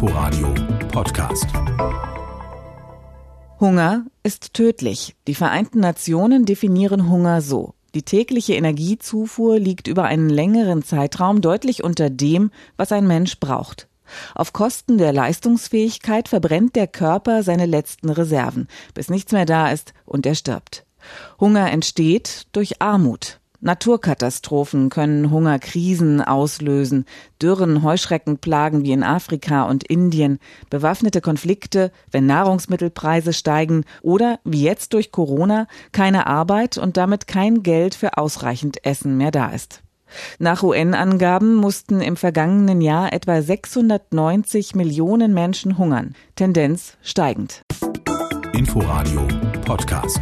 Inforadio Podcast. Hunger ist tödlich. Die Vereinten Nationen definieren Hunger so. Die tägliche Energiezufuhr liegt über einen längeren Zeitraum deutlich unter dem, was ein Mensch braucht. Auf Kosten der Leistungsfähigkeit verbrennt der Körper seine letzten Reserven, bis nichts mehr da ist und er stirbt. Hunger entsteht durch Armut. Naturkatastrophen können Hungerkrisen auslösen, Dürren, Heuschreckenplagen wie in Afrika und Indien, bewaffnete Konflikte, wenn Nahrungsmittelpreise steigen oder, wie jetzt durch Corona, keine Arbeit und damit kein Geld für ausreichend Essen mehr da ist. Nach UN-Angaben mussten im vergangenen Jahr etwa 690 Millionen Menschen hungern, Tendenz steigend. Inforadio Podcast.